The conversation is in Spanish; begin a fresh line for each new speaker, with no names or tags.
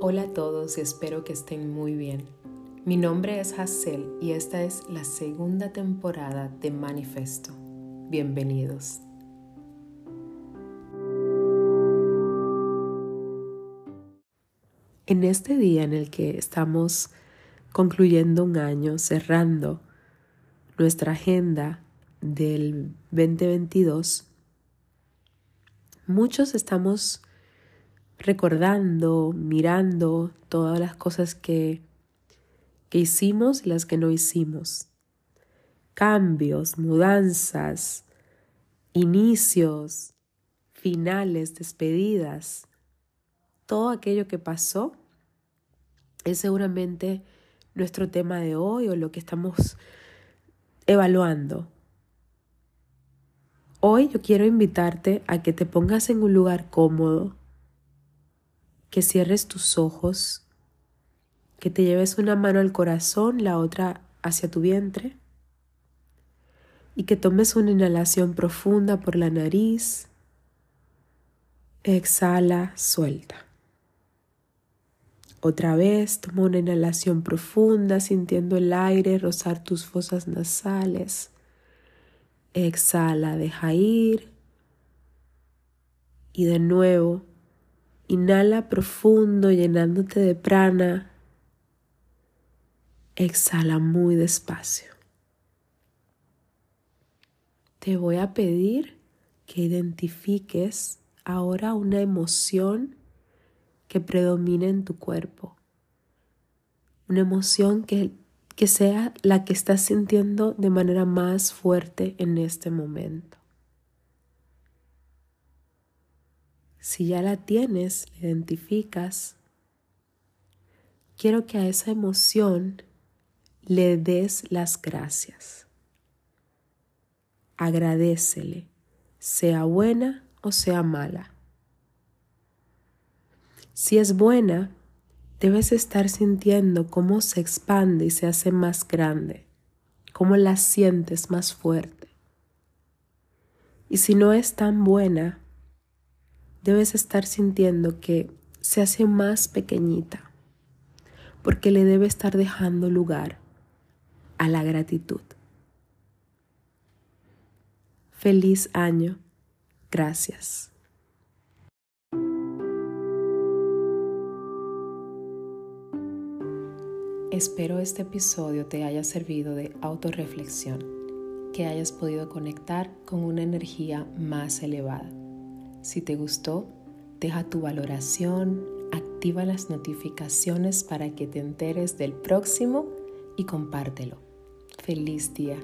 Hola a todos y espero que estén muy bien. Mi nombre es Hazel y esta es la segunda temporada de Manifesto. Bienvenidos. En este día en el que estamos concluyendo un año, cerrando nuestra agenda del 2022, muchos estamos recordando, mirando todas las cosas que, que hicimos y las que no hicimos. Cambios, mudanzas, inicios, finales, despedidas. Todo aquello que pasó es seguramente nuestro tema de hoy o lo que estamos evaluando. Hoy yo quiero invitarte a que te pongas en un lugar cómodo, que cierres tus ojos, que te lleves una mano al corazón, la otra hacia tu vientre y que tomes una inhalación profunda por la nariz. Exhala, suelta. Otra vez, toma una inhalación profunda sintiendo el aire rozar tus fosas nasales. Exhala, deja ir. Y de nuevo, inhala profundo llenándote de prana. Exhala muy despacio. Te voy a pedir que identifiques ahora una emoción que predomine en tu cuerpo. Una emoción que que sea la que estás sintiendo de manera más fuerte en este momento. Si ya la tienes, la identificas, quiero que a esa emoción le des las gracias. Agradecele, sea buena o sea mala. Si es buena, debes estar sintiendo cómo se expande y se hace más grande, cómo la sientes más fuerte. Y si no es tan buena, debes estar sintiendo que se hace más pequeñita, porque le debe estar dejando lugar a la gratitud. Feliz año. Gracias. Espero este episodio te haya servido de autorreflexión, que hayas podido conectar con una energía más elevada. Si te gustó, deja tu valoración, activa las notificaciones para que te enteres del próximo y compártelo. Feliz día.